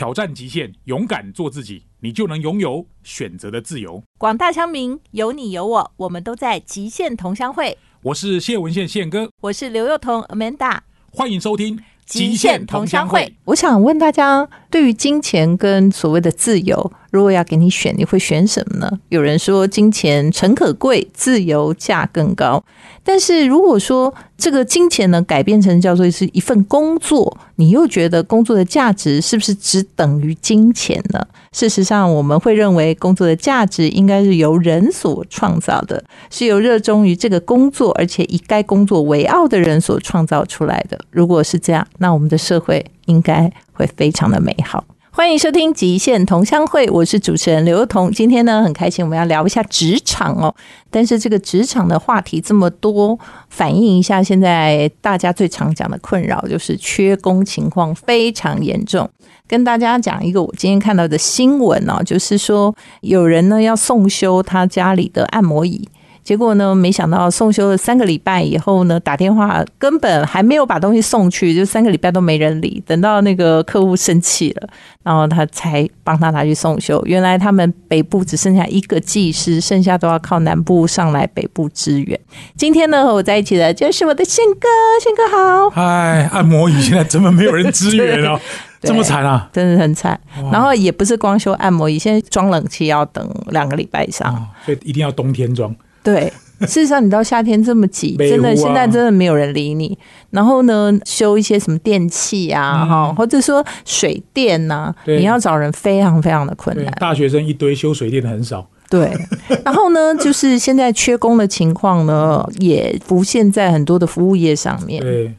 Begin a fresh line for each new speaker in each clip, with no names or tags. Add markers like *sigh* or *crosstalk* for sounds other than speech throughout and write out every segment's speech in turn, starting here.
挑战极限，勇敢做自己，你就能拥有选择的自由。
广大乡民，有你有我，我们都在极限同乡会。
我是谢文宪宪哥，
我是刘幼彤 Amanda，
欢迎收听《
极限同乡会》。我想问大家，对于金钱跟所谓的自由，如果要给你选，你会选什么呢？有人说，金钱诚可贵，自由价更高。但是如果说这个金钱呢，改变成叫做是一份工作，你又觉得工作的价值是不是只等于金钱呢？事实上，我们会认为工作的价值应该是由人所创造的，是由热衷于这个工作而且以该工作为傲的人所创造出来的。如果是这样，那我们的社会应该会非常的美好。欢迎收听《极限同乡会》，我是主持人刘彤。今天呢，很开心我们要聊一下职场哦。但是这个职场的话题这么多，反映一下现在大家最常讲的困扰，就是缺工情况非常严重。跟大家讲一个我今天看到的新闻哦，就是说有人呢要送修他家里的按摩椅。结果呢？没想到送修了三个礼拜以后呢，打电话根本还没有把东西送去，就三个礼拜都没人理。等到那个客户生气了，然后他才帮他拿去送修。原来他们北部只剩下一个技师，剩下都要靠南部上来北部支援。今天呢，和我在一起的就是我的宪哥，宪哥好。
嗨，按摩椅现在怎么没有人支援啊？*laughs* 这么惨啊？
真的很惨。然后也不是光修按摩椅，现在装冷气要等两个礼拜以上，
所以一定要冬天装。
对，*laughs* 事实上，你到夏天这么挤，真的现在真的没有人理你。然后呢，修一些什么电器啊，哈，或者说水电呐，你要找人非常非常的困难。
大学生一堆，修水电的很少。
对，*laughs* 然后呢，就是现在缺工的情况呢，也浮现在很多的服务业上面。
对，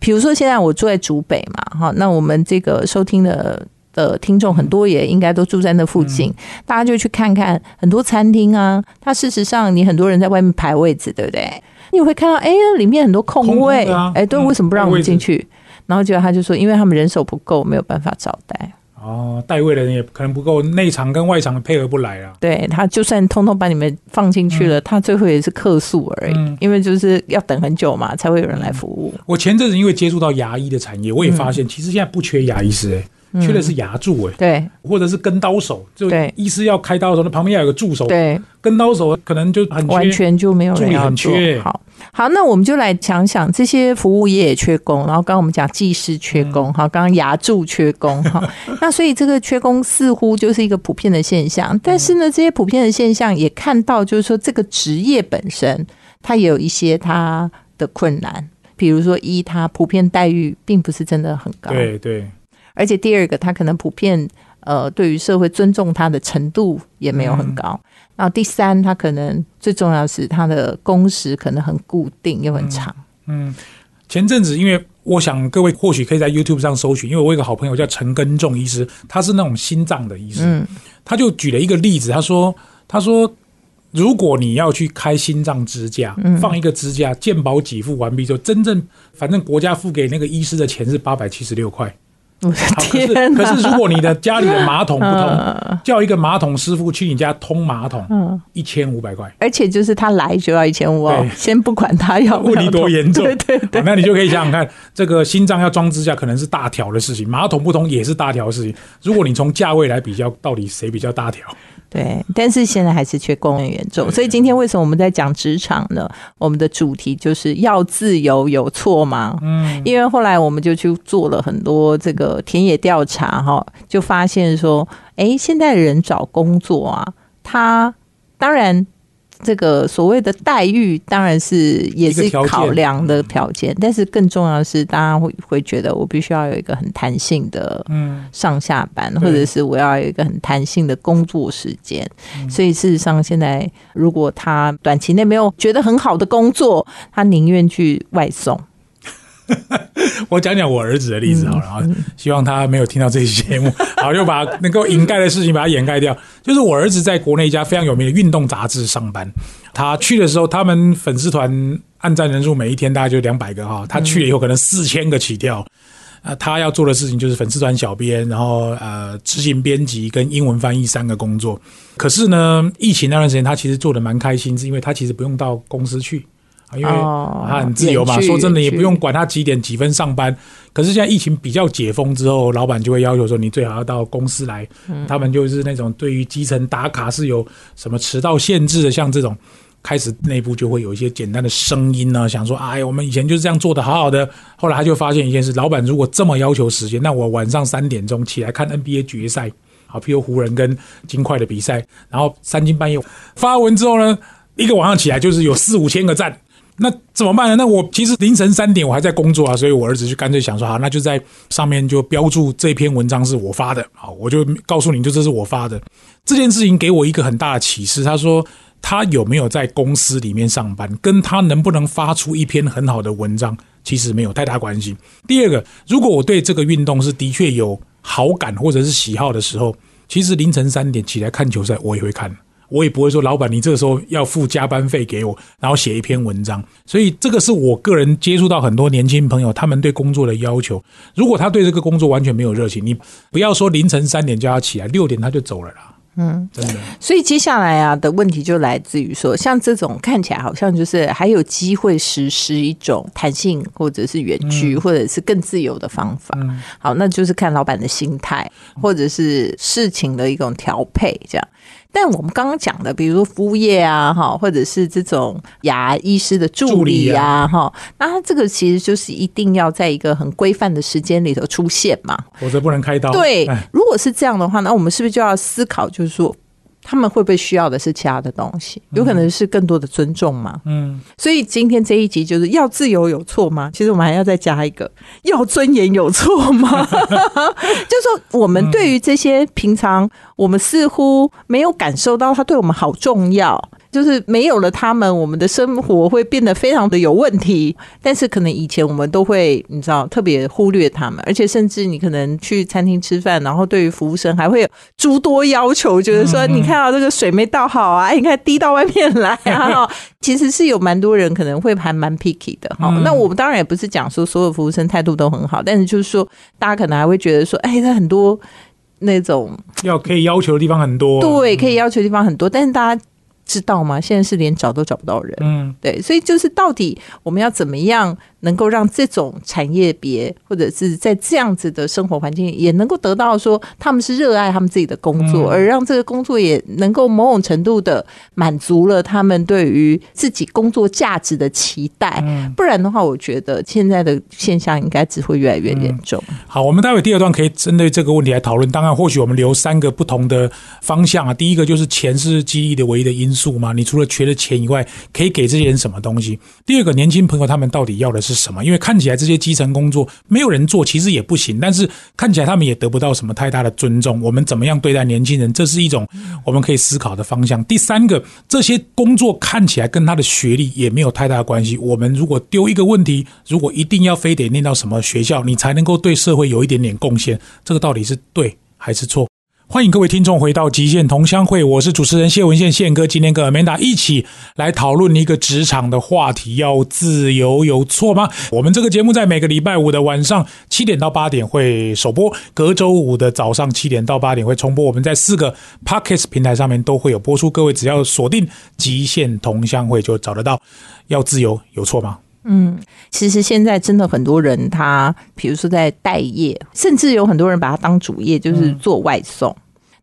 比如说现在我住在竹北嘛，哈，那我们这个收听的。的听众很多，也应该都住在那附近，大家就去看看很多餐厅啊。它事实上，你很多人在外面排位置，对不对？你会看到，哎，里面很多空位，哎，对，为什么不让我们进去？然后结果他就说，因为他们人手不够，没有办法招待。
哦，带位的人也可能不够，内场跟外场的配合不来啊。
对他，就算通通把你们放进去了，他最后也是客诉而已，因为就是要等很久嘛，才会有人来服务。
我前阵子因为接触到牙医的产业，我也发现，其实现在不缺牙医师，哎。缺的是牙助哎，
对，
或者是跟刀手，就医师要开刀的时候，那旁边要有个助手，
对，
跟刀手可能就很
完全就没有人
很缺。
好，好，那我们就来想想这些服务业也缺工，然后刚刚我们讲技师缺工，好，刚刚牙助缺工，哈，*laughs* 那所以这个缺工似乎就是一个普遍的现象。但是呢，这些普遍的现象也看到，就是说这个职业本身它也有一些它的困难，比如说一，它普遍待遇并不是真的很高，
对对。
而且第二个，他可能普遍呃，对于社会尊重他的程度也没有很高。然后第三，他可能最重要是他的工时可能很固定又很长。
嗯，前阵子因为我想各位或许可以在 YouTube 上搜寻，因为我有个好朋友叫陈根仲医师，他是那种心脏的医师，他就举了一个例子，他说他说如果你要去开心脏支架，放一个支架，健保给付完毕之后，真正反正国家付给那个医师的钱是八百七十六块。可是，可是，如果你的家里的马桶不通，叫一个马桶师傅去你家通马桶，一千五百块，
而且就是他来就要一千五哦，先不管他要
问题多严重，
对对对，
那你就可以想想看，这个心脏要装支架可能是大条的事情，马桶不通也是大条的事情。如果你从价位来比较，到底谁比较大条？
对，但是现在还是缺工人员重，所以今天为什么我们在讲职场呢？我们的主题就是要自由，有错吗？嗯，因为后来我们就去做了很多这个田野调查，哈，就发现说，哎，现在人找工作啊，他当然。这个所谓的待遇当然是也是考量的条件，但是更重要的是，大家会会觉得我必须要有一个很弹性的嗯。上下班，或者是我要有一个很弹性的工作时间。所以事实上，现在如果他短期内没有觉得很好的工作，他宁愿去外送。*laughs*
我讲讲我儿子的例子好了，希望他没有听到这期节目，*laughs* 好就把能够掩盖的事情把它掩盖掉。就是我儿子在国内一家非常有名的运动杂志上班，他去的时候，他们粉丝团按赞人数每一天大概就两百个哈，他去了以后可能四千个起跳。啊，他要做的事情就是粉丝团小编，然后呃执行编辑跟英文翻译三个工作。可是呢，疫情那段时间他其实做的蛮开心，是因为他其实不用到公司去。因为他很自由嘛。说真的，也不用管他几点几分上班。可是现在疫情比较解封之后，老板就会要求说，你最好要到公司来。他们就是那种对于基层打卡是有什么迟到限制的，像这种。开始内部就会有一些简单的声音呢，想说，哎，我们以前就是这样做的，好好的。后来他就发现一件事，老板如果这么要求时间，那我晚上三点钟起来看 NBA 决赛，好，譬如湖人跟金块的比赛，然后三更半夜发文之后呢，一个晚上起来就是有四五千个赞，那怎么办呢？那我其实凌晨三点我还在工作啊，所以我儿子就干脆想说，好，那就在上面就标注这篇文章是我发的，好，我就告诉你就这是我发的。这件事情给我一个很大的启示，他说。他有没有在公司里面上班，跟他能不能发出一篇很好的文章，其实没有太大关系。第二个，如果我对这个运动是的确有好感或者是喜好的时候，其实凌晨三点起来看球赛，我也会看，我也不会说老板你这个时候要付加班费给我，然后写一篇文章。所以这个是我个人接触到很多年轻朋友他们对工作的要求。如果他对这个工作完全没有热情，你不要说凌晨三点就要起来，六点他就走了啦。嗯，真的。
所以接下来啊的问题就来自于说，像这种看起来好像就是还有机会实施一种弹性或者是远距或者是更自由的方法。好，那就是看老板的心态或者是事情的一种调配这样。但我们刚刚讲的，比如说服务业啊，哈，或者是这种牙医师的助理啊，哈，那他这个其实就是一定要在一个很规范的时间里头出现嘛，
否则不能开刀。
对，如果是这样的话，那我们是不是就要思考，就是说？他们会不会需要的是其他的东西？有可能是更多的尊重嘛？嗯，所以今天这一集就是要自由有错吗？其实我们还要再加一个，要尊严有错吗？*laughs* 就说我们对于这些平常我们似乎没有感受到他对我们好重要。就是没有了他们，我们的生活会变得非常的有问题。但是可能以前我们都会，你知道，特别忽略他们，而且甚至你可能去餐厅吃饭，然后对于服务生还会有诸多要求，就是说，你看到这个水没倒好啊，你看滴到外面来啊。*laughs* 其实是有蛮多人可能会还蛮 picky 的哈。那我们当然也不是讲说所有服务生态度都很好，但是就是说，大家可能还会觉得说，哎，他很多那种
要可以要求的地方很多，
对，可以要求的地方很多，但是大家。知道吗？现在是连找都找不到人。嗯，对，所以就是到底我们要怎么样？能够让这种产业别或者是在这样子的生活环境，也能够得到说他们是热爱他们自己的工作，而让这个工作也能够某种程度的满足了他们对于自己工作价值的期待。不然的话，我觉得现在的现象应该只会越来越严重。
好，我们待会第二段可以针对这个问题来讨论。当然，或许我们留三个不同的方向啊。第一个就是钱是激励的唯一的因素嘛？你除了缺了钱以外，可以给这些人什么东西？第二个，年轻朋友他们到底要的是？什么？因为看起来这些基层工作没有人做，其实也不行。但是看起来他们也得不到什么太大的尊重。我们怎么样对待年轻人？这是一种我们可以思考的方向。第三个，这些工作看起来跟他的学历也没有太大的关系。我们如果丢一个问题，如果一定要非得念到什么学校，你才能够对社会有一点点贡献，这个到底是对还是错？欢迎各位听众回到极限同乡会，我是主持人谢文宪宪哥，今天跟 Amanda 一起来讨论一个职场的话题，要自由有错吗？我们这个节目在每个礼拜五的晚上七点到八点会首播，隔周五的早上七点到八点会重播。我们在四个 Podcast 平台上面都会有播出，各位只要锁定极限同乡会就找得到。要自由有错吗？
嗯，其实现在真的很多人，他比如说在待业，甚至有很多人把它当主业，就是做外送。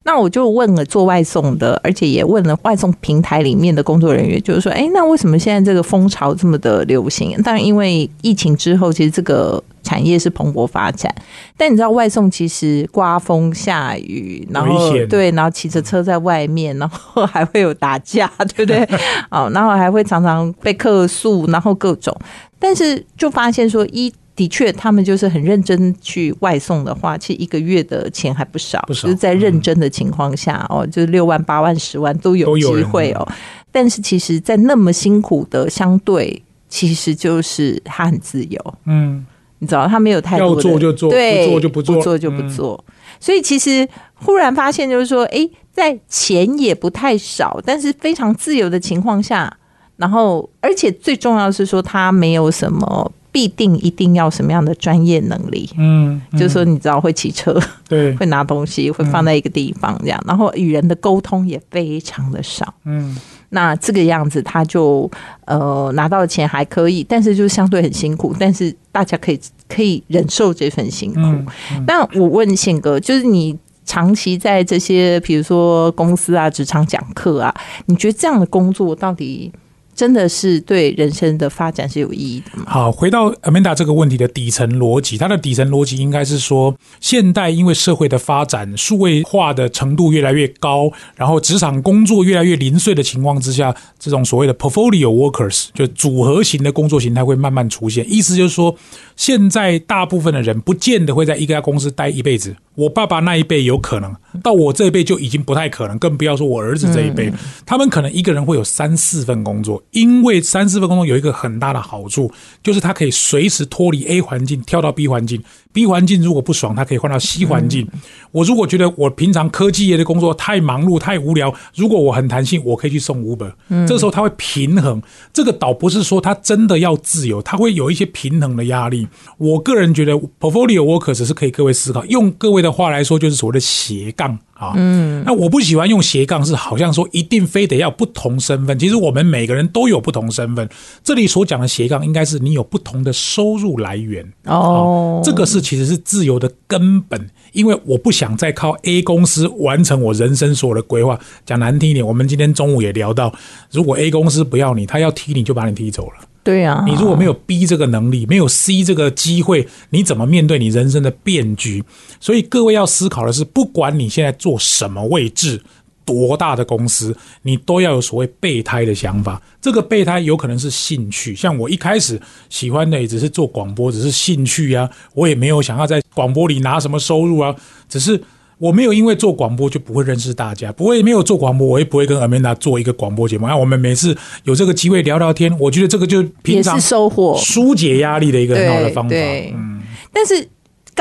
那我就问了做外送的，而且也问了外送平台里面的工作人员，就是说，哎，那为什么现在这个风潮这么的流行？当然，因为疫情之后，其实这个产业是蓬勃发展。但你知道，外送其实刮风下雨，然后对，然后骑着车在外面，然后还会有打架，对不对？哦，*laughs* 然后还会常常被客诉，然后各种。但是就发现说一。的确，他们就是很认真去外送的话，其实一个月的钱还不少，就是在认真的情况下哦，就是六万、八万、十万都有机会哦。但是，其实，在那么辛苦的相对，其实就是他很自由，嗯，你知道，他没有太多
要做就做，对，不做就不做，
不做就不做。所以，其实忽然发现，就是说，哎，在钱也不太少，但是非常自由的情况下，然后，而且最重要的是说，他没有什么。必定一定要什么样的专业能力？
嗯，
就是说你知道会骑车，
对，*laughs*
会拿东西，会放在一个地方这样，然后与人的沟通也非常的少。
嗯，
那这个样子他就呃拿到的钱还可以，但是就相对很辛苦，但是大家可以可以忍受这份辛苦。
嗯
那我问宪哥，就是你长期在这些比如说公司啊、职场讲课啊，你觉得这样的工作到底真的是对人生的发展是有意义的？
好，回到 Amanda 这个问题的底层逻辑，它的底层逻辑应该是说，现代因为社会的发展，数位化的程度越来越高，然后职场工作越来越零碎的情况之下，这种所谓的 portfolio workers 就组合型的工作形态会慢慢出现。意思就是说，现在大部分的人不见得会在一家公司待一辈子。我爸爸那一辈有可能，到我这一辈就已经不太可能，更不要说我儿子这一辈。他们可能一个人会有三四份工作，因为三四份工作有一个很大的好处，就是他可以随时脱离 A 环境跳到 B 环境，B 环境如果不爽，他可以换到 C 环境。我如果觉得我平常科技业的工作太忙碌、太无聊，如果我很弹性，我可以去送 Uber。这个时候他会平衡。这个倒不是说他真的要自由，他会有一些平衡的压力。我个人觉得 portfolio workers 是可以各位思考，用各位的话来说，就是所谓的斜杠啊。嗯，那我不喜欢用斜杠，是好像说一定非得要不同身份。其实我们每个人都有不同身份。这里所讲的斜杠，应该是你有不同的收入来源。
哦，
这个是其实是自由的根本，因为我不想再靠 A 公司完成我人生所有的规划。讲难听一点，我们今天中午也聊到，如果 A 公司不要你，他要踢你就把你踢走了。
对啊，
你如果没有 B 这个能力，没有 C 这个机会，你怎么面对你人生的变局？所以各位要思考的是，不管你现在做什么位置。多大的公司，你都要有所谓备胎的想法。这个备胎有可能是兴趣，像我一开始喜欢的也只是做广播，只是兴趣啊，我也没有想要在广播里拿什么收入啊，只是我没有因为做广播就不会认识大家，不会没有做广播，我也不会跟 Amanda 做一个广播节目。那我们每次有这个机会聊聊天，我觉得这个就平常
收获、
疏解压力的一个很好的方法。
嗯，但是。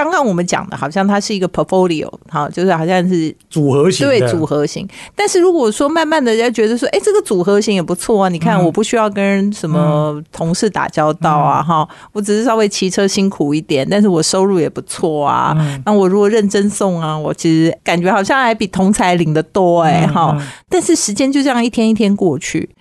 刚刚我们讲的，好像它是一个 portfolio，好，就是好像是
组合型，
对，组合型。但是如果说慢慢的，人家觉得说，哎，这个组合型也不错啊，你看，我不需要跟什么同事打交道啊，哈，我只是稍微骑车辛苦一点，但是我收入也不错啊。那我如果认真送啊，我其实感觉好像还比同才领的多，哎，哈。但是时间就这样一天一天过去，那。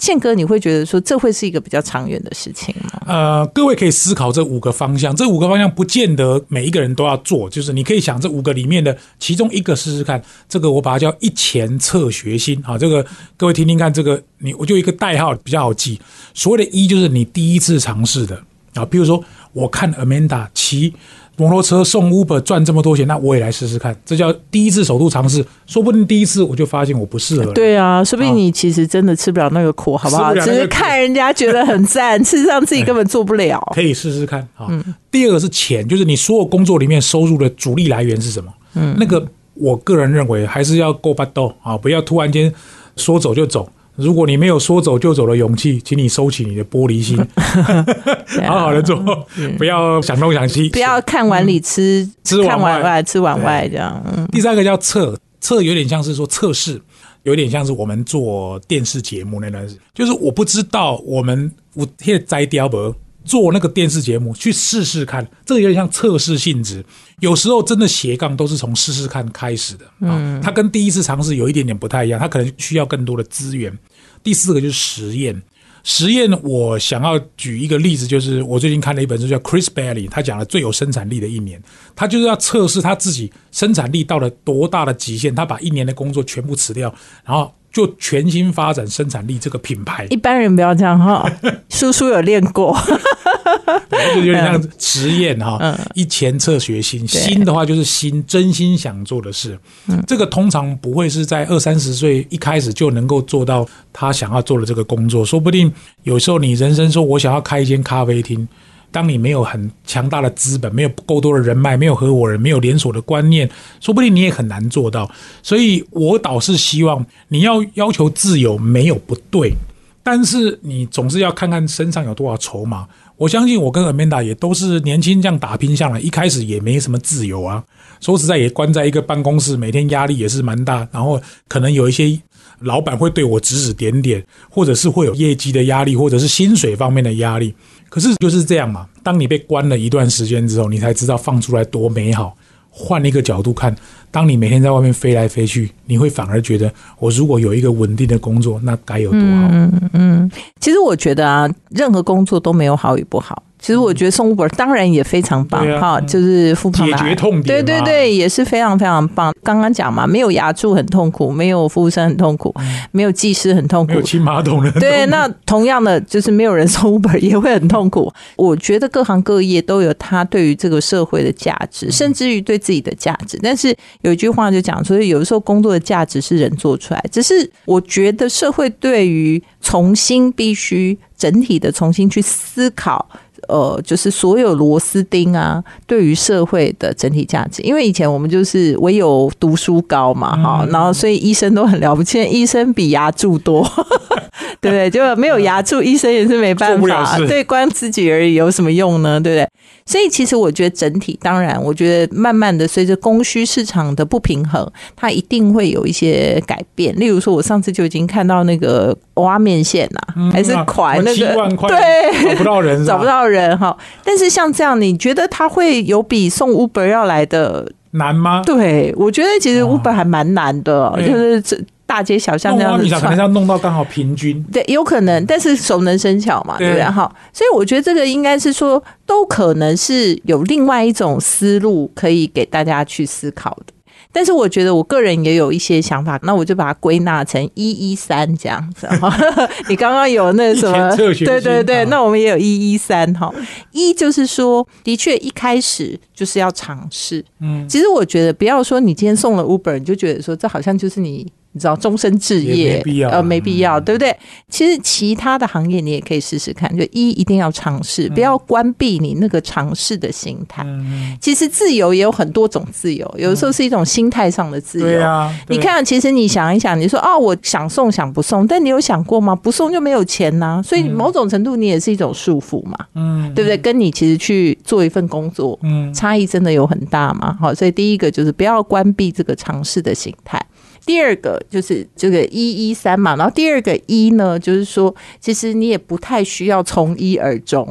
宪哥，你会觉得说这会是一个比较长远的事情吗？
呃，各位可以思考这五个方向，这五个方向不见得每一个人都要做，就是你可以想这五个里面的其中一个试试看。这个我把它叫一前测学心啊，这个各位听听看，这个你我就一个代号比较好记。所谓的一就是你第一次尝试的啊，比如说我看 Amanda 骑。摩托车送 Uber 赚这么多钱，那我也来试试看。这叫第一次首度尝试，说不定第一次我就发现我不适合。
对啊，说不定你其实真的吃不了那个苦，好不好？只是看人家觉得很赞，*laughs* 事实上自己根本做不了。
可以试试看啊。第二个是钱，就是你所有工作里面收入的主力来源是什么？嗯，那个我个人认为还是要够巴豆啊，不要突然间说走就走。如果你没有说走就走的勇气，请你收起你的玻璃心，*laughs* *laughs* 好好的做，不要想东想西，
不要看碗里吃，
吃
碗
外，
吃碗外这样。
第三个叫测测，有点像是说测试，有点像是我们做电视节目那段时间，就是我不知道我们我现在摘掉不。做那个电视节目去试试看，这个有点像测试性质。有时候真的斜杠都是从试试看开始的啊，它跟第一次尝试有一点点不太一样，它可能需要更多的资源。第四个就是实验，实验我想要举一个例子，就是我最近看了一本书叫 Chris Bailey，他讲了最有生产力的一年，他就是要测试他自己生产力到了多大的极限，他把一年的工作全部辞掉，然后。就全新发展生产力这个品牌，
一般人不要这样哈。*laughs* 叔叔有练过，*laughs*
就有点像实验哈。一前测学新，新的话就是新，真心想做的事。这个通常不会是在二三十岁一开始就能够做到他想要做的这个工作。说不定有时候你人生说，我想要开一间咖啡厅。当你没有很强大的资本，没有够多的人脉，没有合伙人，没有连锁的观念，说不定你也很难做到。所以我倒是希望你要要求自由，没有不对，但是你总是要看看身上有多少筹码。我相信我跟 Amanda 也都是年轻这样打拼下来，一开始也没什么自由啊。说实在，也关在一个办公室，每天压力也是蛮大，然后可能有一些。老板会对我指指点点，或者是会有业绩的压力，或者是薪水方面的压力。可是就是这样嘛，当你被关了一段时间之后，你才知道放出来多美好。换一个角度看，当你每天在外面飞来飞去，你会反而觉得，我如果有一个稳定的工作，那该有多好。
嗯嗯，其实我觉得啊，任何工作都没有好与不好。其实我觉得送 Uber 当然也非常棒哈，就是富胖
解决痛
点，对对对，也是非常非常棒。刚刚讲嘛，没有牙柱很痛苦，没有服务生很痛苦，没有技师很痛苦，
没有清马桶的。
对，那同样的就是没有人送 Uber 也会很痛苦。我觉得各行各业都有它对于这个社会的价值，甚至于对自己的价值。但是有一句话就讲说，有的时候工作的价值是人做出来，只是我觉得社会对于重新必须整体的重新去思考。呃，就是所有螺丝钉啊，对于社会的整体价值，因为以前我们就是唯有读书高嘛，哈，然后所以医生都很了不起，*laughs* 医生比牙柱多，*laughs* 对不对？*laughs* 就没有牙柱，医生也是没办法，对，光自己而已有什么用呢？对不对？所以其实我觉得整体，当然，我觉得慢慢的随着供需市场的不平衡，它一定会有一些改变。例如说，我上次就已经看到那个挖面线呐，还是款那个
对，找不到人，
找不到人哈。但是像这样，你觉得他会有比送 Uber 要来的
难吗？
对，我觉得其实 Uber 还蛮难的，就是这。大街小巷那样子
可能要弄到刚好平均，
对，有可能，但是熟能生巧嘛，对不对？哈，所以我觉得这个应该是说，都可能是有另外一种思路可以给大家去思考的。但是我觉得我个人也有一些想法，那我就把它归纳成一一三这样子。*laughs* 你刚刚有那什么？对对对，那我们也有一一三哈。一就是说，的确一开始就是要尝试。嗯，其实我觉得不要说你今天送了 Uber，你就觉得说这好像就是你。你知道终身置业，
呃，
没必要，对不对？其实其他的行业你也可以试试看，就一一定要尝试，不要关闭你那个尝试的心态。其实自由也有很多种自由，有的时候是一种心态上的自由。
对啊，
你看，其实你想一想，你说哦，我想送想不送，但你有想过吗？不送就没有钱呐，所以某种程度你也是一种束缚嘛，嗯，对不对？跟你其实去做一份工作，嗯，差异真的有很大嘛。好，所以第一个就是不要关闭这个尝试的心态。第二个就是这个一一三嘛，然后第二个一呢，就是说，其实你也不太需要从一而终，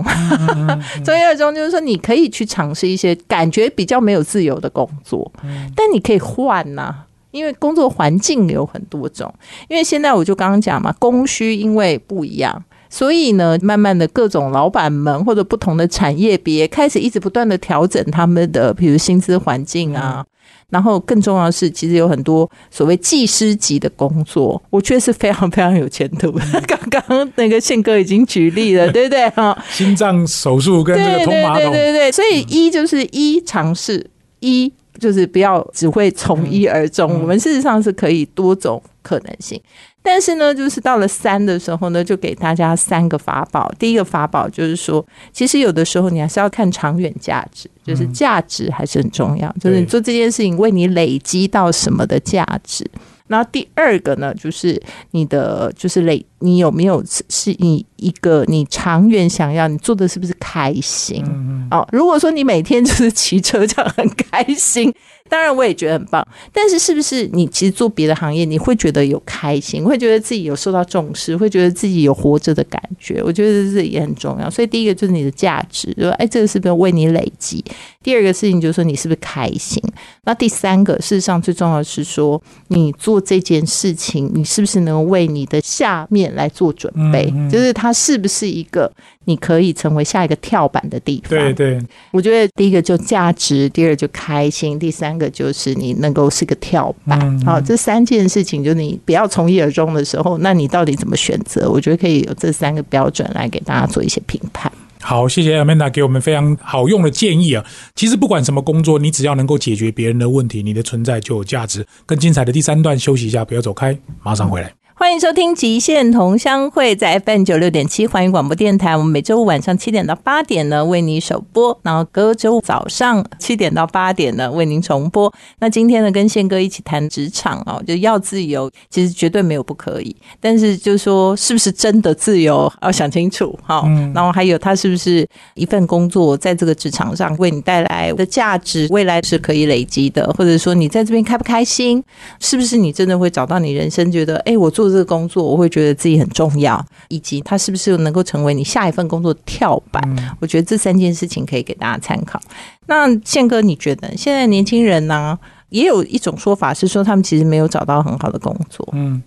从一而终就是说，你可以去尝试一些感觉比较没有自由的工作，但你可以换呐，因为工作环境有很多种。因为现在我就刚刚讲嘛，供需因为不一样，所以呢，慢慢的各种老板们或者不同的产业别开始一直不断的调整他们的，比如薪资环境啊。然后更重要的是，其实有很多所谓技师级的工作，我觉得是非常非常有前途。*laughs* 刚刚那个宪哥已经举例了，*laughs* 对不对？哈，
心脏手术跟这个通马桶，
对对对。所以一就是一尝试，一就是不要只会从一而终。我们事实上是可以多种可能性。但是呢，就是到了三的时候呢，就给大家三个法宝。第一个法宝就是说，其实有的时候你还是要看长远价值，就是价值还是很重要。就是你做这件事情为你累积到什么的价值。然后第二个呢，就是你的就是累，你有没有是你一个你长远想要你做的是不是开心？哦，如果说你每天就是骑车这样很开心。当然，我也觉得很棒。但是，是不是你其实做别的行业，你会觉得有开心，会觉得自己有受到重视，会觉得自己有活着的感觉？我觉得这也很重要。所以，第一个就是你的价值，说哎，这个是不是为你累积？第二个事情就是说，你是不是开心？那第三个，事实上最重要的是说，你做这件事情，你是不是能为你的下面来做准备？就是它是不是一个你可以成为下一个跳板的地方？
对对，
我觉得第一个就价值，第二就开心，第三。个就是你能够是个跳板，好，这三件事情就你不要从一而终的时候，那你到底怎么选择？我觉得可以有这三个标准来给大家做一些评判。
好，谢谢 Amanda 给我们非常好用的建议啊。其实不管什么工作，你只要能够解决别人的问题，你的存在就有价值。更精彩的第三段，休息一下，不要走开，马上回来。
欢迎收听《极限同乡会》在 FM 九六点七环宇广播电台。我们每周五晚上七点到八点呢为你首播，然后隔周五早上七点到八点呢为您重播。那今天呢跟宪哥一起谈职场哦，就要自由，其实绝对没有不可以，但是就是说是不是真的自由要想清楚哈。然后还有他是不是一份工作在这个职场上为你带来的价值，未来是可以累积的，或者说你在这边开不开心，是不是你真的会找到你人生觉得哎我做。做这个工作，我会觉得自己很重要，以及他是不是能够成为你下一份工作的跳板。我觉得这三件事情可以给大家参考。那宪哥，你觉得现在年轻人呢，也有一种说法是说，他们其实没有找到很好的工作。
嗯。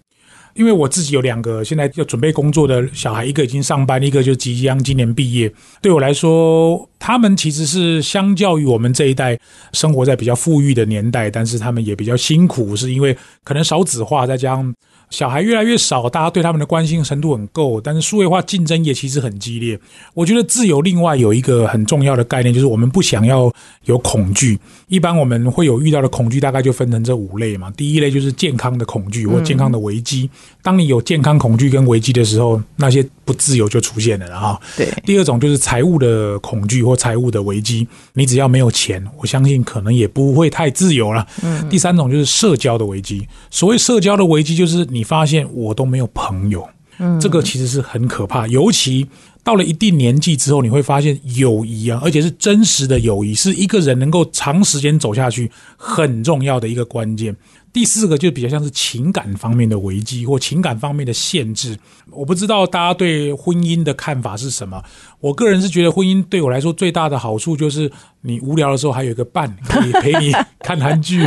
因为我自己有两个现在要准备工作的小孩，一个已经上班，一个就即将今年毕业。对我来说，他们其实是相较于我们这一代生活在比较富裕的年代，但是他们也比较辛苦，是因为可能少子化，再加上。小孩越来越少，大家对他们的关心程度很够，但是数位化竞争也其实很激烈。我觉得自由另外有一个很重要的概念，就是我们不想要有恐惧。一般我们会有遇到的恐惧，大概就分成这五类嘛。第一类就是健康的恐惧或健康的危机。当你有健康恐惧跟危机的时候，那些不自由就出现了啊。
对。
第二种就是财务的恐惧或财务的危机，你只要没有钱，我相信可能也不会太自由了。嗯。第三种就是社交的危机。所谓社交的危机，就是你。发现我都没有朋友，嗯，这个其实是很可怕。尤其到了一定年纪之后，你会发现友谊啊，而且是真实的友谊，是一个人能够长时间走下去很重要的一个关键。第四个就比较像是情感方面的危机或情感方面的限制。我不知道大家对婚姻的看法是什么。我个人是觉得婚姻对我来说最大的好处就是你无聊的时候还有一个伴可以陪你 *laughs* *laughs* 看韩剧，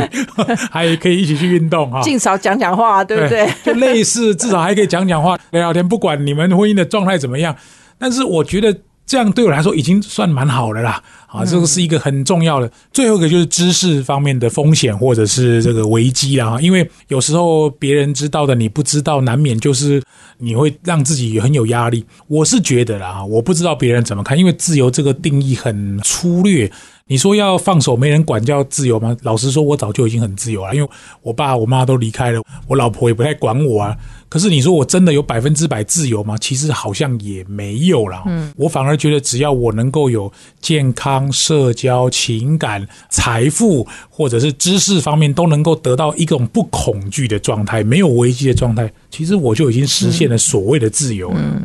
还可以一起去运动哈，
尽少讲讲话，*laughs* 对不对？
就类似，至少还可以讲讲话、聊聊天，不管你们婚姻的状态怎么样。但是我觉得。这样对我来说已经算蛮好的啦，啊，这个是一个很重要的。最后一个就是知识方面的风险或者是这个危机啦，因为有时候别人知道的你不知道，难免就是你会让自己很有压力。我是觉得啦，我不知道别人怎么看，因为自由这个定义很粗略。你说要放手没人管叫自由吗？老实说，我早就已经很自由了，因为我爸我妈都离开了，我老婆也不太管我啊。可是你说我真的有百分之百自由吗？其实好像也没有了。嗯，我反而觉得只要我能够有健康、社交、情感、财富或者是知识方面都能够得到一种不恐惧的状态，没有危机的状态，其实我就已经实现了所谓的自由了。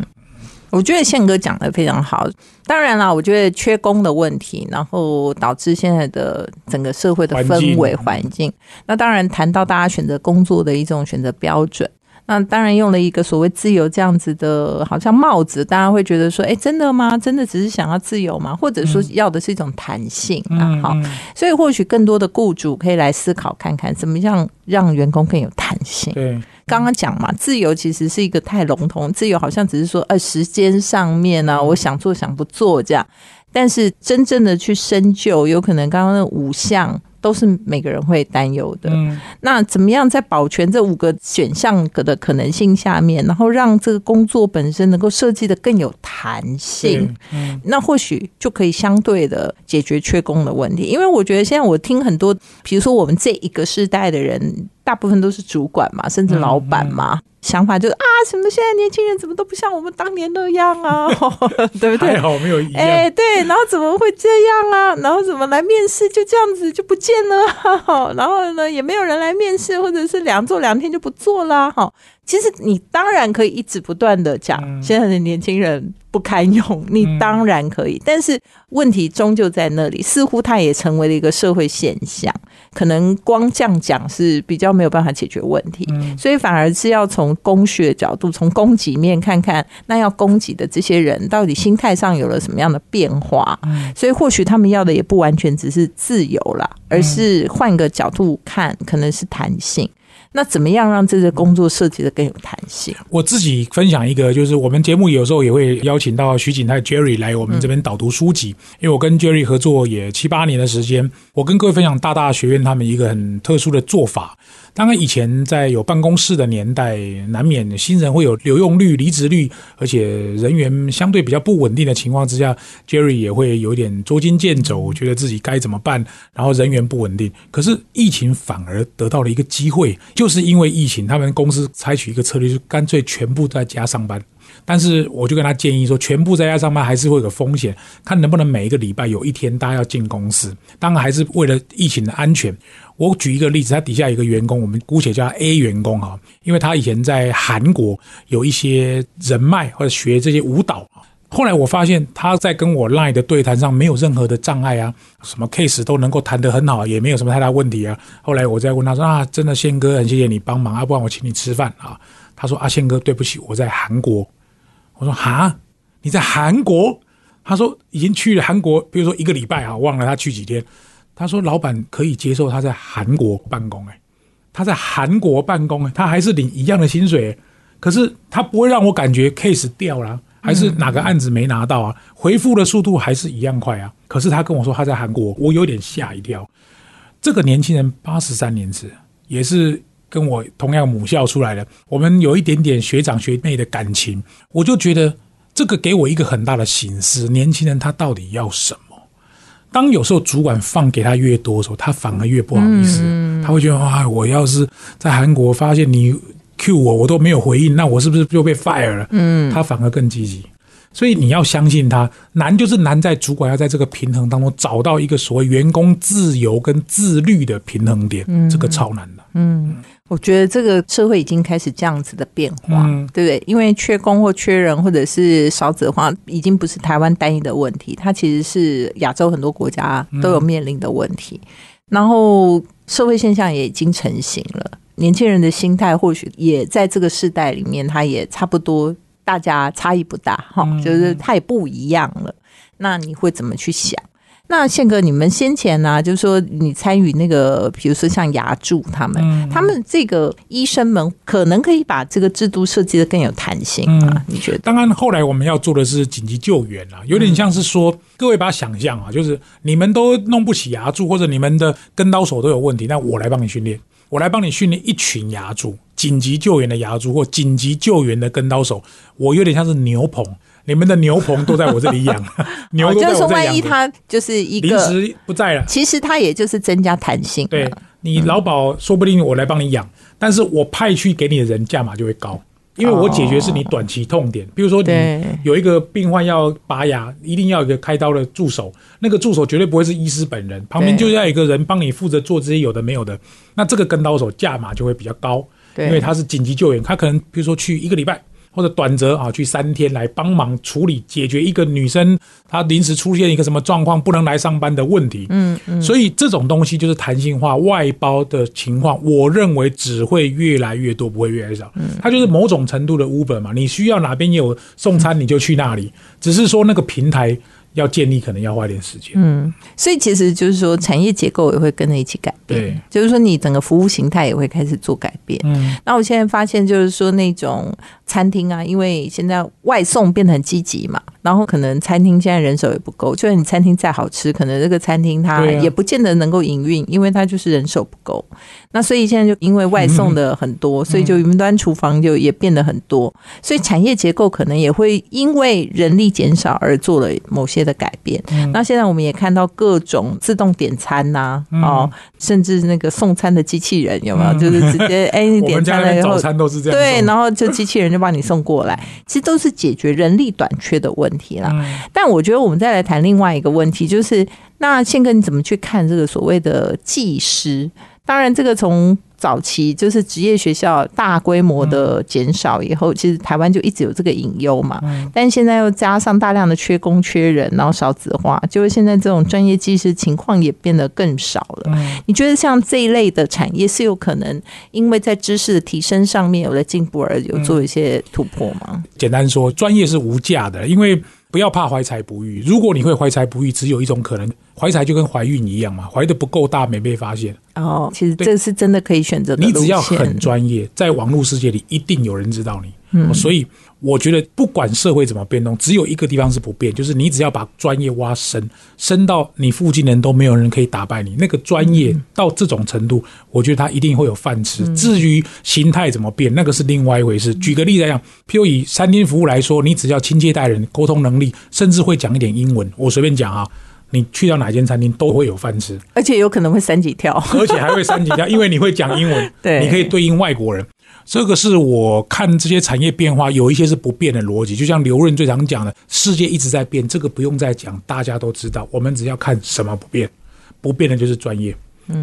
我觉得宪哥讲的非常好。当然啦，我觉得缺工的问题，然后导致现在的整个社会的氛围环境。那当然谈到大家选择工作的一种选择标准。那当然用了一个所谓自由这样子的，好像帽子，大家会觉得说，哎，真的吗？真的只是想要自由吗？或者说要的是一种弹性啊？好，所以或许更多的雇主可以来思考看看，怎么样让员工更有弹性。
对，
刚刚讲嘛，自由其实是一个太笼统，自由好像只是说，呃，时间上面呢，我想做想不做这样，但是真正的去深究，有可能刚刚那五项。都是每个人会担忧的。那怎么样在保全这五个选项的可能性下面，然后让这个工作本身能够设计的更有弹性？那或许就可以相对的解决缺工的问题。因为我觉得现在我听很多，比如说我们这一个世代的人，大部分都是主管嘛，甚至老板嘛。想法就是啊，什么现在年轻人怎么都不像我们当年那样啊，*laughs* 对不对？
还好没有一样。
哎，对，然后怎么会这样啊？然后怎么来面试就这样子就不见了？*laughs* 然后呢，也没有人来面试，或者是两做两天就不做啦。哈，其实你当然可以一直不断的讲现在的年轻人不堪用，你当然可以，但是问题终究在那里，似乎它也成为了一个社会现象。可能光这样讲是比较没有办法解决问题，所以反而是要从供需的角度，从供给面看看，那要供给的这些人到底心态上有了什么样的变化？所以或许他们要的也不完全只是自由啦，而是换个角度看，可能是弹性。那怎么样让这个工作设计的更有弹性？
我自己分享一个，就是我们节目有时候也会邀请到徐景泰 Jerry 来我们这边导读书籍，因为我跟 Jerry 合作也七八年的时间，我跟各位分享大大学院他们一个很特殊的做法。当然，以前在有办公室的年代，难免新人会有留用率、离职率，而且人员相对比较不稳定的情况之下，Jerry 也会有点捉襟见肘，觉得自己该怎么办，然后人员不稳定。可是疫情反而得到了一个机会，就是因为疫情，他们公司采取一个策略，就干脆全部在家上班。但是我就跟他建议说，全部在家上班还是会有风险，看能不能每一个礼拜有一天大家要进公司。当然还是为了疫情的安全。我举一个例子，他底下一个员工，我们姑且叫 A 员工哈，因为他以前在韩国有一些人脉或者学这些舞蹈后来我发现他在跟我 Line 的对谈上没有任何的障碍啊，什么 case 都能够谈得很好，也没有什么太大问题啊。后来我再问他说啊，真的宪哥很谢谢你帮忙啊，不然我请你吃饭啊。他说：“阿宪哥，对不起，我在韩国。”我说：“哈，你在韩国？”他说：“已经去了韩国，比如说一个礼拜啊，忘了他去几天。”他说：“老板可以接受他在韩国办公，哎，他在韩国办公，哎，他还是领一样的薪水，可是他不会让我感觉 case 掉了，还是哪个案子没拿到啊？回复的速度还是一样快啊。可是他跟我说他在韩国，我有点吓一跳。这个年轻人八十三年次，也是跟我同样母校出来的，我们有一点点学长学妹的感情，我就觉得这个给我一个很大的醒思：年轻人他到底要什么？当有时候主管放给他越多的时候，他反而越不好意思。他会觉得啊，我要是在韩国发现你 Q 我，我都没有回应，那我是不是就被 fire 了？嗯，他反而更积极。所以你要相信他，难就是难在主管要在这个平衡当中找到一个所谓员工自由跟自律的平衡点，这个超难的。
嗯，我觉得这个社会已经开始这样子的变化，对不对？因为缺工或缺人，或者是少子化，已经不是台湾单一的问题，它其实是亚洲很多国家都有面临的问题。然后社会现象也已经成型了，年轻人的心态或许也在这个世代里面，他也差不多，大家差异不大哈，就是他也不一样了。那你会怎么去想？那宪哥，你们先前呢，就是说你参与那个，比如说像牙柱他们，他们这个医生们可能可以把这个制度设计的更有弹性啊？你觉得？
当然，后来我们要做的是紧急救援啊，有点像是说，各位把它想象啊，就是你们都弄不起牙柱，或者你们的跟刀手都有问题，那我来帮你训练，我来帮你训练一群牙柱，紧急救援的牙柱或紧急救援的跟刀手，我有点像是牛棚。你们的牛棚都在我这里养，*laughs* 牛
就是说，万一他就是一个
临时不在了，
其实他也就是增加弹性。
对你劳保，说不定我来帮你养，但是我派去给你的人价码就会高，因为我解决是你短期痛点，比如说你有一个病患要拔牙，一定要有一个开刀的助手，那个助手绝对不会是医师本人，旁边就要一个人帮你负责做这些有的没有的，那这个跟刀手价码就会比较高，因为他是紧急救援，他可能比如说去一个礼拜。或者短则啊，去三天来帮忙处理解决一个女生她临时出现一个什么状况不能来上班的问题。嗯嗯，所以这种东西就是弹性化外包的情况，我认为只会越来越多，不会越来越少。嗯，它就是某种程度的 Uber 嘛，你需要哪边有送餐你就去那里，只是说那个平台。要建立可能要花点时间，
嗯，所以其实就是说产业结构也会跟着一起改变，
对，
就是说你整个服务形态也会开始做改变。嗯，那我现在发现就是说那种餐厅啊，因为现在外送变得很积极嘛，然后可能餐厅现在人手也不够，就算你餐厅再好吃，可能这个餐厅它也不见得能够营运，因为它就是人手不够。那所以现在就因为外送的很多，所以就云端厨房就也变得很多，所以产业结构可能也会因为人力减少而做了某些。的改变，那现在我们也看到各种自动点餐呐，哦，甚至那个送餐的机器人有没有？就是直接 *laughs* 哎，你点餐了以后，
早都是这样，
对，然后就机器人就帮你送过来，其实都是解决人力短缺的问题啦。但我觉得我们再来谈另外一个问题，就是那宪哥你怎么去看这个所谓的技师？当然，这个从早期就是职业学校大规模的减少以后，其实台湾就一直有这个隐忧嘛。但现在又加上大量的缺工缺人，然后少子化，就是现在这种专业技师情况也变得更少了。你觉得像这一类的产业是有可能因为在知识的提升上面有了进步而有做一些突破吗？
简单说，专业是无价的，因为。不要怕怀才不遇，如果你会怀才不遇，只有一种可能，怀才就跟怀孕一样嘛，怀的不够大没被发现。
哦，其实这是真的可以选择。
你只要很专业，在网络世界里一定有人知道你。嗯，所以我觉得不管社会怎么变动，只有一个地方是不变，就是你只要把专业挖深，深到你附近人都没有人可以打败你。那个专业到这种程度，我觉得他一定会有饭吃。至于形态怎么变，那个是另外一回事。举个例子来讲，譬如以餐厅服务来说，你只要亲切待人、沟通能力，甚至会讲一点英文，我随便讲啊，你去到哪间餐厅都会有饭吃，
而且有可能会三级跳，
而且还会三级跳，*laughs* 因为你会讲英文，
对，
你可以对应外国人。这个是我看这些产业变化，有一些是不变的逻辑，就像刘润最常讲的，世界一直在变，这个不用再讲，大家都知道。我们只要看什么不变，不变的就是专业，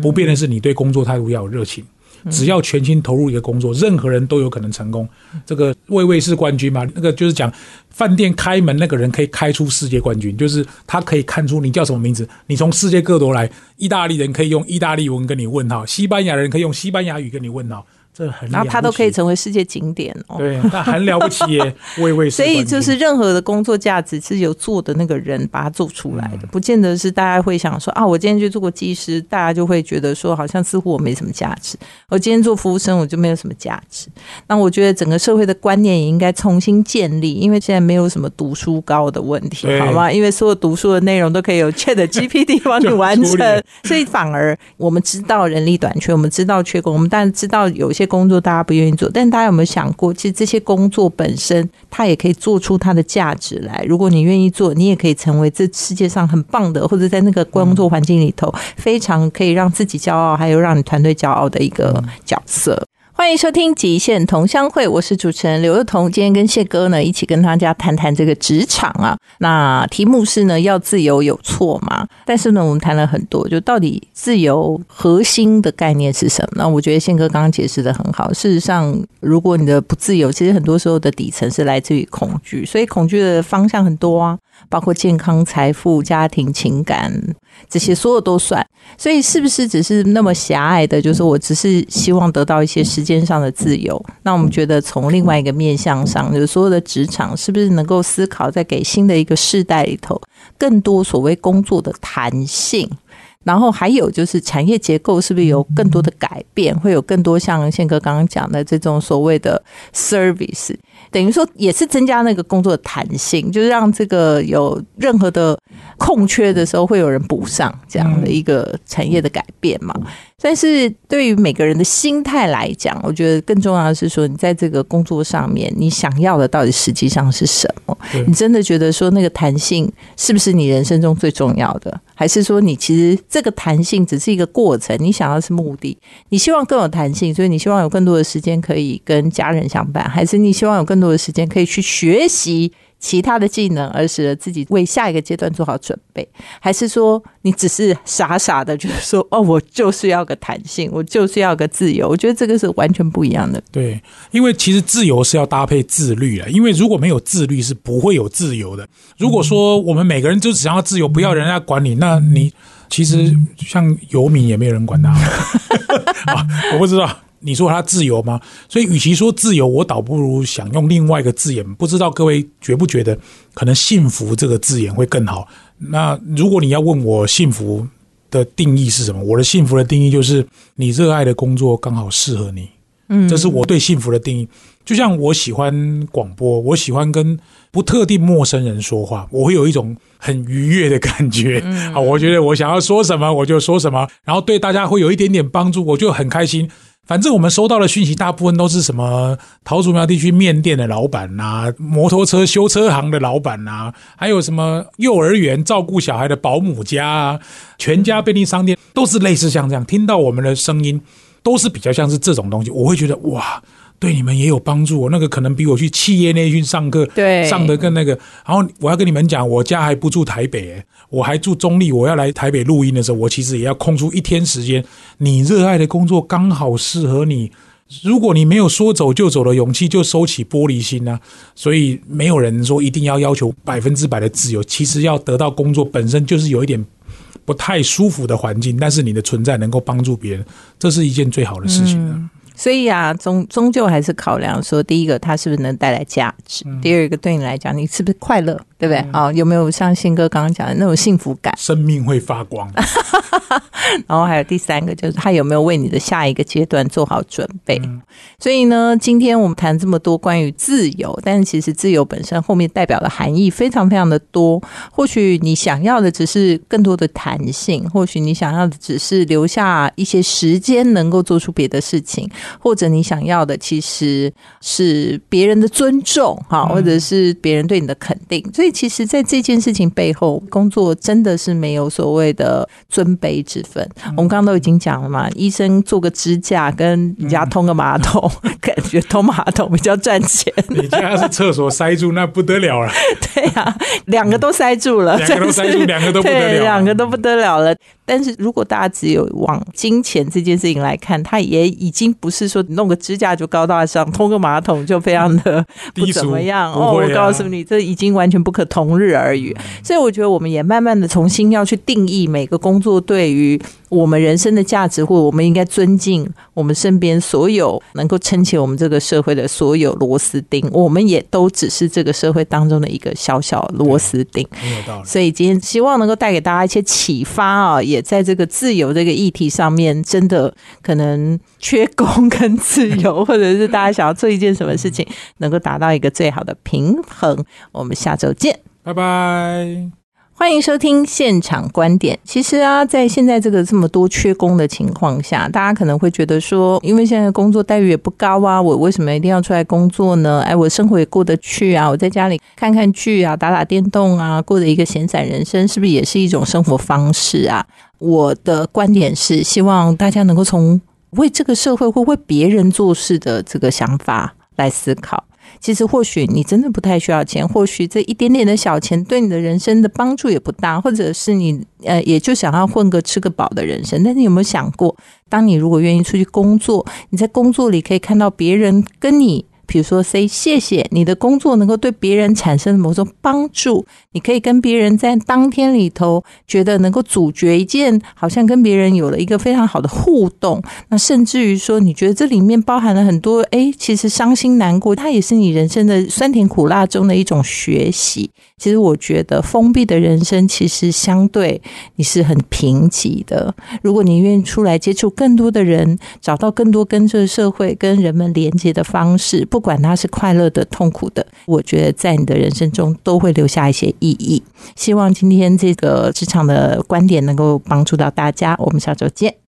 不变的是你对工作态度要有热情。只要全心投入一个工作，任何人都有可能成功。这个魏卫是冠军嘛？那个就是讲饭店开门那个人可以开出世界冠军，就是他可以看出你叫什么名字，你从世界各国来，意大利人可以用意大利文跟你问好，西班牙人可以用西班牙语跟你问好。这很
然后他都可以成为世界景点哦。
对，那很了不起耶，*laughs*
所以就是任何的工作价值是由做的那个人把它做出来
嗯
的，不见得是大家会想说啊，我今天去做过技师，大家就会觉得说好像似乎我没什么价值；我今天做服务生，我就没有什么价值。那我觉得整个社会的观念也应该重新建立，因为现在没有什么读书高的问题，好吗？因为所有读书的内容都可以有 Chat GPT *laughs* 帮你完成，所以反而我们知道人力短缺，我们知道缺工，我们当然知道有些工作大家不愿意做，但大家有没有想过，其实这些工作本身它也可以做出它的价值来。如果你愿意做，你也可以成为这世界上很棒的，或者在那个工作环境里头非常可以让自己骄傲，还有让你团队骄傲的一个角色。欢迎收听《极限同乡会》，我是主持人刘幼彤。今天跟谢哥呢一起跟大家谈谈这个职场啊。那题目是呢，要自由有错吗？但是呢，我们谈了很多，就到底自由核心的概念是什么？那我觉得宪哥刚刚解释的很好。事实上，如果你的不自由，其实很多时候的底层是来自于恐惧，所以恐惧的方向很多啊，包括健康、财富、家庭、情感这些，所有都算。所以是不是只是那么狭隘的？就是我只是希望得到一些时间上的自由。那我们觉得从另外一个面向上，就是所有的职场是不是能够思考，在给新的一个世代里头，更多所谓工作的弹性。然后还有就是产业结构是不是有更多的改变，会有更多像宪哥刚刚讲的这种所谓的 service，等于说也是增加那个工作的弹性，就是让这个有任何的空缺的时候会有人补上这样的一个产业的改变嘛。但是对于每个人的心态来讲，我觉得更重要的是说，你在这个工作上面，你想要的到底实际上是什么？你真的觉得说那个弹性是不是你人生中最重要的？还是说你其实这个弹性只是一个过程？你想要是目的？你希望更有弹性，所以你希望有更多的时间可以跟家人相伴，还是你希望有更多的时间可以去学习？其他的技能，而使得自己为下一个阶段做好准备，还是说你只是傻傻的就是说，*laughs* 哦，我就是要个弹性，我就是要个自由？我觉得这个是完全不一样的。
对，因为其实自由是要搭配自律的，因为如果没有自律，是不会有自由的。如果说我们每个人就只想要自由，不要人家管你，那你其实像游民也没有人管他 *laughs* 啊，我不知道。你说他自由吗？所以，与其说自由，我倒不如想用另外一个字眼。不知道各位觉不觉得，可能“幸福”这个字眼会更好？那如果你要问我幸福的定义是什么，我的幸福的定义就是你热爱的工作刚好适合你。嗯，这是我对幸福的定义。就像我喜欢广播，我喜欢跟不特定陌生人说话，我会有一种很愉悦的感觉。啊，我觉得我想要说什么我就说什么，然后对大家会有一点点帮助，我就很开心。反正我们收到的讯息大部分都是什么桃竹苗地区面店的老板呐、摩托车修车行的老板呐、还有什么幼儿园照顾小孩的保姆家啊，全家便利商店，都是类似像这样。听到我们的声音，都是比较像是这种东西，我会觉得哇。对你们也有帮助、哦，那个可能比我去企业内训上课
对
上的更那个。然后我要跟你们讲，我家还不住台北，诶我还住中立。我要来台北录音的时候，我其实也要空出一天时间。你热爱的工作刚好适合你，如果你没有说走就走的勇气，就收起玻璃心啊。所以没有人说一定要要求百分之百的自由，其实要得到工作本身就是有一点不太舒服的环境，但是你的存在能够帮助别人，这是一件最好的事情了。
所以啊，终终究还是考量说，第一个它是不是能带来价值，第二个对你来讲，你是不是快乐，对不对？啊、有没有像信哥刚刚讲的那种幸福感？
生命会发光，*laughs*
然后还有第三个就是他有没有为你的下一个阶段做好准备。所以呢，今天我们谈这么多关于自由，但是其实自由本身后面代表的含义非常非常的多。或许你想要的只是更多的弹性，或许你想要的只是留下一些时间能够做出别的事情，或者你想要的其实是别人的尊重哈，或者是别人对你的肯定。所以其实，在这件事情背后，工作真的是没有所谓的尊卑之分。我们刚刚都已经讲了嘛，医生做个支架跟人家通个马桶，*laughs* 感觉通马桶比较赚钱。
你家是厕所塞住，那不得了了。*laughs*
对呀、两个都塞住了，
两个都塞住两个都不得了 *laughs*
对，两个都不得了了。但是如果大家只有往金钱这件事情来看，它也已经不是说弄个支架就高大上，通个马桶就非常的 *laughs* 不怎么样哦。我告诉你，这已经完全不可同日而语。所以我觉得我们也慢慢的重新要去定义每个工作对于。我们人生的价值，或我们应该尊敬我们身边所有能够撑起我们这个社会的所有螺丝钉。我们也都只是这个社会当中的一个小小螺丝钉。
没有道理。
所以今天希望能够带给大家一些启发啊，也在这个自由这个议题上面，真的可能缺工跟自由，*laughs* 或者是大家想要做一件什么事情，能够达到一个最好的平衡。我们下周见，
拜拜。
欢迎收听现场观点。其实啊，在现在这个这么多缺工的情况下，大家可能会觉得说，因为现在工作待遇也不高啊，我为什么一定要出来工作呢？哎，我生活也过得去啊，我在家里看看剧啊，打打电动啊，过的一个闲散人生，是不是也是一种生活方式啊？我的观点是，希望大家能够从为这个社会或为别人做事的这个想法来思考。其实或许你真的不太需要钱，或许这一点点的小钱对你的人生的帮助也不大，或者是你呃也就想要混个吃个饱的人生。但是有没有想过，当你如果愿意出去工作，你在工作里可以看到别人跟你。比如说，say 谢谢你的工作能够对别人产生某种帮助，你可以跟别人在当天里头觉得能够主角一件，好像跟别人有了一个非常好的互动。那甚至于说，你觉得这里面包含了很多，哎，其实伤心难过，它也是你人生的酸甜苦辣中的一种学习。其实我觉得，封闭的人生其实相对你是很贫瘠的。如果你愿意出来接触更多的人，找到更多跟这个社会、跟人们连接的方式，不。管他是快乐的、痛苦的，我觉得在你的人生中都会留下一些意义。希望今天这个职场的观点能够帮助到大家。我们下周见。